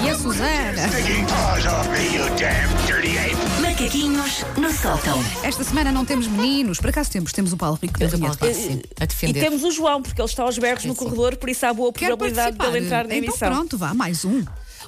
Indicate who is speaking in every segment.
Speaker 1: E a
Speaker 2: ape!
Speaker 3: Macaquinhos no sótão.
Speaker 1: Esta semana não temos meninos, por acaso temos, temos o Paulo Rico da
Speaker 4: Temos o
Speaker 1: Vinheta.
Speaker 4: Paulo Rico, sim, a
Speaker 5: E
Speaker 4: defender.
Speaker 5: temos o João, porque ele está aos berros no corredor, por isso há boa
Speaker 1: Quer
Speaker 5: probabilidade
Speaker 1: participar?
Speaker 5: dele entrar na
Speaker 1: então
Speaker 5: emissão.
Speaker 1: pronto, vá, mais um.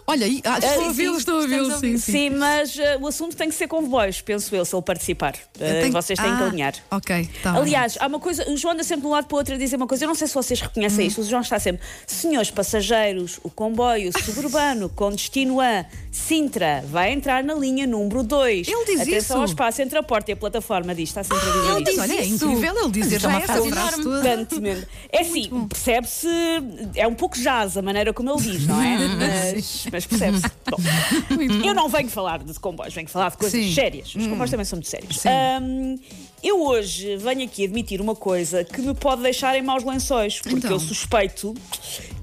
Speaker 1: Olha, aí, ah, estou a
Speaker 5: sim,
Speaker 1: vê-lo, estou a
Speaker 4: a
Speaker 1: sim, sim.
Speaker 5: Sim, mas eh, o assunto tem que ser com voz, penso eu, se ele participar. Eh,
Speaker 1: Tenho-
Speaker 5: Vocês têm que
Speaker 1: Ah,
Speaker 5: alinhar.
Speaker 1: Ok, tá.
Speaker 5: Aliás, há uma coisa, o João anda sempre de um lado para o outro a dizer uma coisa, eu não sei se vocês reconhecem isto, o João está sempre, senhores passageiros, o comboio suburbano com destino a Sintra vai entrar na linha número 2.
Speaker 1: Ele diz
Speaker 5: Atenção
Speaker 1: isso.
Speaker 5: ao espaço entre a porta e a plataforma, diz, está sempre a dizer
Speaker 1: Ele
Speaker 5: isto.
Speaker 1: diz, olha, é
Speaker 4: isso.
Speaker 1: incrível ele dizer
Speaker 4: é
Speaker 1: já
Speaker 4: uma
Speaker 1: essa
Speaker 4: frase
Speaker 1: toda.
Speaker 5: É assim, percebe-se, é um pouco jazz a maneira como ele diz, não é? Mas, mas percebe-se. Bom, eu não venho falar de comboios, venho falar de coisas
Speaker 1: Sim.
Speaker 5: sérias. Os comboios também são muito sérios. Ahm, eu hoje venho aqui admitir uma coisa que me pode deixar em maus lençóis, porque
Speaker 1: Então.
Speaker 5: eu suspeito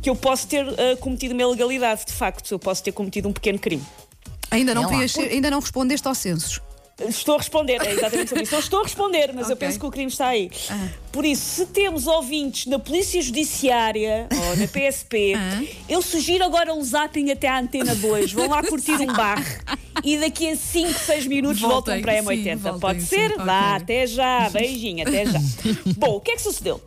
Speaker 5: que eu posso ter ah, cometido uma ilegalidade, de facto, eu posso ter cometido um pequeno crime.
Speaker 1: Ainda não,
Speaker 4: lá.
Speaker 1: preenche- ainda não respondeste aos censos.
Speaker 5: Estou a responder, é exatamente sobre isso. Não estou a responder, mas eu
Speaker 1: Ok.
Speaker 5: penso que o crime está aí. Por isso, se temos ouvintes na Polícia Judiciária ou na PSP, eu sugiro agora um zapping até à Antena 2. Vão lá curtir um bar e daqui a 5, 6 minutos
Speaker 1: Voltem,
Speaker 5: voltam para a
Speaker 1: sim,
Speaker 5: M80.
Speaker 1: voltem,
Speaker 5: Pode
Speaker 1: sim,
Speaker 5: ser?
Speaker 1: ok.
Speaker 5: Vá, até já. Beijinho, até já. Bom, o que é que sucedeu?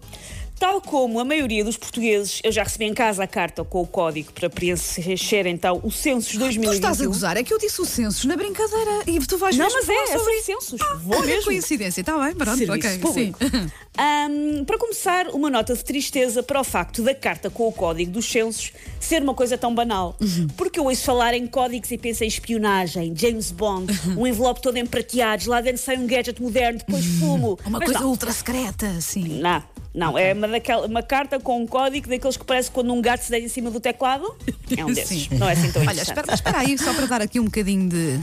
Speaker 5: Tal como a maioria dos portugueses, eu já recebi em casa a carta com o código para preencher então o Census
Speaker 1: Tu
Speaker 5: 2021.
Speaker 1: estás a gozar, é que eu disse o censos na brincadeira e tu vais
Speaker 5: Não, mas é, é
Speaker 1: sobre
Speaker 5: sobre censos. Vou
Speaker 1: Olha que
Speaker 5: mesmo.
Speaker 1: coincidência, está bem, pronto,
Speaker 5: Serviço
Speaker 1: ok.
Speaker 5: público.
Speaker 1: Sim.
Speaker 5: Ahm, para começar, uma nota de tristeza para o facto da carta com o código dos censos ser uma coisa tão banal.
Speaker 1: Uhum.
Speaker 5: Porque eu ouço falar em códigos e penso em espionagem, James Bond,
Speaker 1: Uhum.
Speaker 5: um envelope todo em prateados, lá dentro sai um gadget moderno, depois fumo.
Speaker 1: Uma
Speaker 5: Mas
Speaker 1: coisa
Speaker 5: não,
Speaker 1: ultra secreta, sim.
Speaker 5: não, não, é uma, daquela, uma carta com um código daqueles que parece quando um gato se deita em cima do teclado. É um desses.
Speaker 1: Sim.
Speaker 5: Não é assim tão
Speaker 1: Olha, espera, espera aí, só para dar aqui um bocadinho de.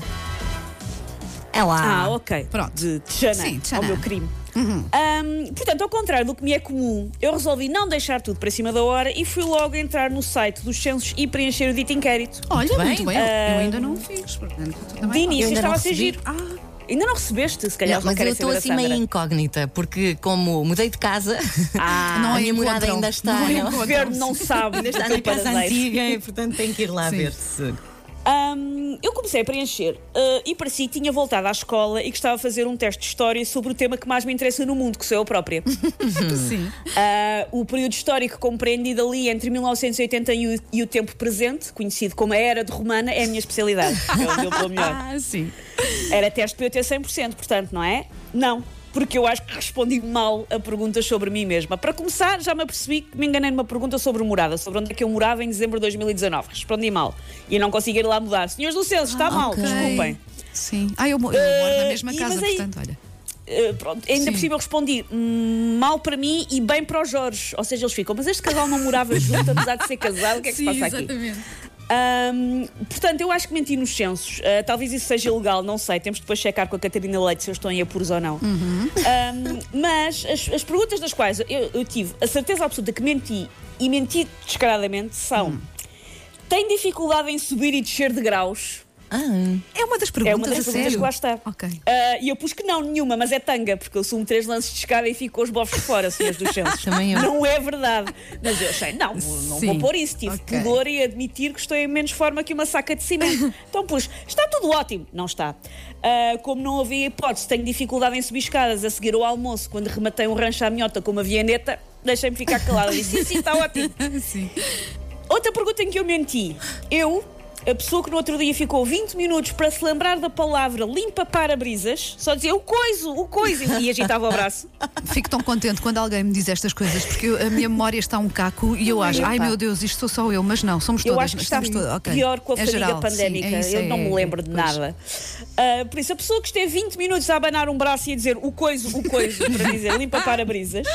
Speaker 4: É lá.
Speaker 5: Ah, ok.
Speaker 1: Pronto.
Speaker 5: De Tchana,
Speaker 1: Sim,
Speaker 5: ao
Speaker 1: Tchana.
Speaker 5: meu crime. Ahm, portanto, ao contrário do que me é comum, eu resolvi não deixar tudo para cima da hora e fui logo entrar no site dos censos e preencher o dito inquérito.
Speaker 1: Olha,
Speaker 4: bem.
Speaker 1: muito bem, eu- eu ainda não o fiz. Portanto,
Speaker 5: De início estava a ser giro. Ainda não recebeste, se calhar
Speaker 4: Não,
Speaker 5: não,
Speaker 4: mas eu estou assim meio incógnita, porque como mudei de casa,
Speaker 5: Ah,
Speaker 1: Não
Speaker 4: a
Speaker 1: é
Speaker 4: minha morada ainda está.
Speaker 1: Não é
Speaker 4: não-
Speaker 1: encontram.
Speaker 5: o governo não sabe.
Speaker 4: ainda está na casa antiga e portanto tenho que ir lá
Speaker 1: Sim.
Speaker 4: ver se.
Speaker 5: Ahm, eu comecei a preencher ah, e parecia que tinha voltado à escola e que estava a fazer um teste de história sobre o tema que mais me interessa no mundo, que sou eu própria.
Speaker 1: Sim.
Speaker 5: Ah, o período histórico compreendido ali entre 1980 e o, e o tempo presente, conhecido como a Era de Romana, é a minha especialidade. É onde eu vou melhor.
Speaker 1: Ah, sim.
Speaker 5: Era teste para eu ter 100%, portanto, não é? Não. Porque eu acho que respondi mal a perguntas sobre mim mesma. Para começar, já me apercebi que me enganei numa pergunta sobre morada, sobre onde é que eu morava em dezembro de 2019. Respondi mal. E não consegui ir lá mudar. Senhores do censo, está mal,
Speaker 1: Ok.
Speaker 5: desculpem.
Speaker 1: Sim. Ah, eu, eu moro na
Speaker 5: Eh,
Speaker 1: mesma
Speaker 5: e-
Speaker 1: casa,
Speaker 5: aí-
Speaker 1: portanto, olha.
Speaker 5: Uh, pronto, ainda
Speaker 1: Sim.
Speaker 5: por cima eu respondi hum, mal para mim e bem para o Jorge. Ou seja, eles ficam, mas este casal não morava junto, apesar de ser casado, o que é que se passa aqui? Hum, portanto, eu acho que menti nos censos. Uh, talvez isso seja ilegal, não sei. Temos de depois checar com a Catarina Leite se eu estou em apuros ou não.
Speaker 1: Uhum.
Speaker 5: Hum, mas as, as perguntas das quais eu, eu tive a certeza absoluta que menti e menti descaradamente são:
Speaker 1: Hum.
Speaker 5: tem dificuldade em subir e descer de graus?
Speaker 4: Ah,
Speaker 1: É uma das
Speaker 5: É
Speaker 1: perguntas,
Speaker 5: uma das perguntas
Speaker 1: sério.
Speaker 5: que lá está.
Speaker 1: Ok.
Speaker 5: Ah, E eu pus que não, nenhuma, mas é tanga, porque eu sumo três lances de escada e fico com os bofos fora, senhores dos censos.
Speaker 4: Também eu.
Speaker 5: Não é verdade. Mas eu achei, não, não
Speaker 1: Sim.
Speaker 5: vou pôr isso. Tive
Speaker 1: Ok.
Speaker 5: pudor e admitir que estou em menos forma que uma saca de cimento. Então pus, está tudo ótimo. Não está. Ah, como não havia hipótese, tenho dificuldade em subir escadas a seguir ao almoço, quando rematei um rancho à minhota com uma vianeta, deixei-me ficar calada. Disse, sim, sim, está ótimo.
Speaker 1: Sim.
Speaker 5: Outra pergunta em que eu menti. Eu, a pessoa que no outro dia ficou 20 minutos para se lembrar da palavra limpa para-brisas, só dizia o coiso, o coiso, e agitava o braço.
Speaker 1: Fico tão contente quando alguém me diz estas coisas, porque eu- a minha memória está um caco e eu acho, ai meu Deus, isto sou só eu, mas não, somos
Speaker 5: Eu
Speaker 1: todas.
Speaker 5: acho que está
Speaker 1: todas.
Speaker 5: Pior com a
Speaker 1: É
Speaker 5: fadiga
Speaker 1: geral, sim,
Speaker 5: pandémica.
Speaker 1: é isso,
Speaker 5: eu
Speaker 1: é-
Speaker 5: não me lembro de nada. Ah, por isso, a pessoa que esteve 20 minutos a abanar um braço e a dizer o coiso, o coiso, para dizer limpa para-brisas,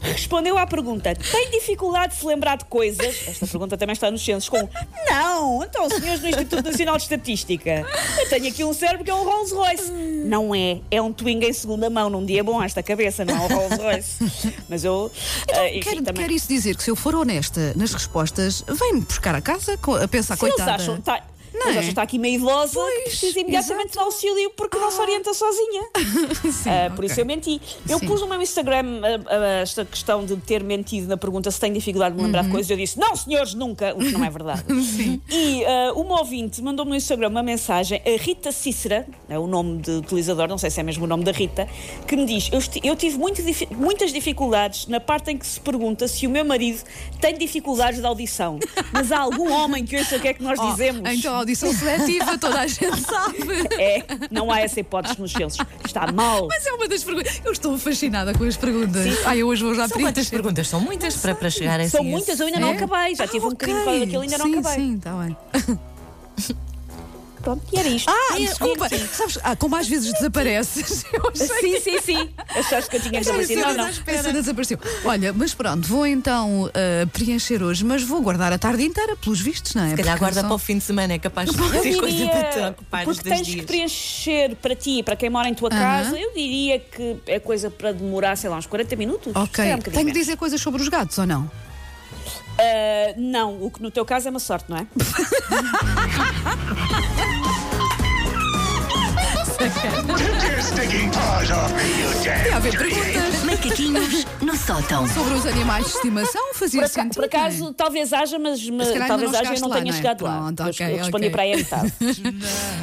Speaker 5: respondeu à pergunta: tem dificuldade de se lembrar de coisas? Esta pergunta também está nos censos com não, então, senhores do Instituto Nacional de Estatística, eu tenho aqui um cérebro que é um Rolls Royce. Não é, é um Twingo em segunda mão, num dia bom esta cabeça, não é um Rolls Royce. Mas eu, ah, enfim,
Speaker 1: Quer,
Speaker 5: também.
Speaker 1: quer isso dizer que se eu for honesta nas respostas, vem-me buscar a casa a pensar,
Speaker 5: Se eles
Speaker 1: coitada.
Speaker 5: acham, tá,
Speaker 1: Não
Speaker 5: mas
Speaker 1: é?
Speaker 5: ela está aqui meio idosa,
Speaker 1: Pois,
Speaker 5: precisa imediatamente de auxílio porque não se orienta sozinha.
Speaker 1: Sim,
Speaker 5: Ah, Por
Speaker 1: ok.
Speaker 5: isso eu menti. Eu
Speaker 1: Sim.
Speaker 5: pus no meu Instagram ah, ah, esta questão de ter mentido na pergunta se tenho dificuldade de me lembrar
Speaker 1: Uhum.
Speaker 5: de coisas. Eu disse, não, senhores, nunca, o que não é verdade. E ah, uma ouvinte mandou-me no Instagram uma mensagem, a Rita Cícera, é o nome de utilizador, não sei se é mesmo o nome da Rita, que me diz: Eu, eu tive muito muitas dificuldades na parte em que se pergunta se o meu marido tem dificuldades de audição. Mas há algum homem que ouça o que é que nós
Speaker 1: Oh,
Speaker 5: dizemos?
Speaker 1: Então, audição seletiva, toda a gente sabe.
Speaker 5: É, não há essa hipótese nos censos. Está mal.
Speaker 1: Mas é uma das perguntas. Eu estou fascinada com as perguntas. Ai, eu hoje vou já
Speaker 4: São quantas perguntas? São muitas para, para chegar a
Speaker 5: São
Speaker 4: esse-
Speaker 5: muitas, eu ainda não
Speaker 1: É?
Speaker 5: acabei. Já tive um bocadinho coisa daquilo, ainda não
Speaker 1: sim,
Speaker 5: acabei.
Speaker 1: Sim, está bem.
Speaker 5: Pronto, e era isto.
Speaker 1: Ah,
Speaker 5: Sim,
Speaker 1: desculpa. Sabes, ah, como às vezes desapareces.
Speaker 5: Sim, sim, sim. Achaste que eu tinha desaparecido?
Speaker 1: a
Speaker 5: Não, não.
Speaker 1: desapareceu. Olha, mas pronto, vou então ah, preencher hoje, mas vou guardar a tarde inteira, pelos vistos, não é?
Speaker 4: Se calhar guarda
Speaker 1: só-
Speaker 4: para o fim de semana, é capaz de ter coisa para te ocupar
Speaker 5: porque tens que
Speaker 4: dias.
Speaker 5: preencher para ti e para quem mora em tua
Speaker 1: Aham.
Speaker 5: casa, eu diria que é coisa para demorar, sei lá, uns 40 minutos.
Speaker 1: Ok.
Speaker 5: um
Speaker 1: Tenho que dizer coisas sobre os gatos ou não?
Speaker 5: Ah, não, o que no teu caso é uma sorte, não é?
Speaker 1: Tem a ver perguntas
Speaker 3: Macaquinhos no sótão.
Speaker 1: sobre os animais de estimação, fazia
Speaker 5: Por,
Speaker 1: sentido.
Speaker 5: por acaso, talvez haja, mas, mas talvez
Speaker 1: não
Speaker 5: haja e não
Speaker 1: lá,
Speaker 5: tenha
Speaker 1: não é?
Speaker 5: chegado lá.
Speaker 1: Pronto,
Speaker 5: Eu-
Speaker 1: ok,
Speaker 5: eu respondi
Speaker 1: ok.
Speaker 5: para aí a metade.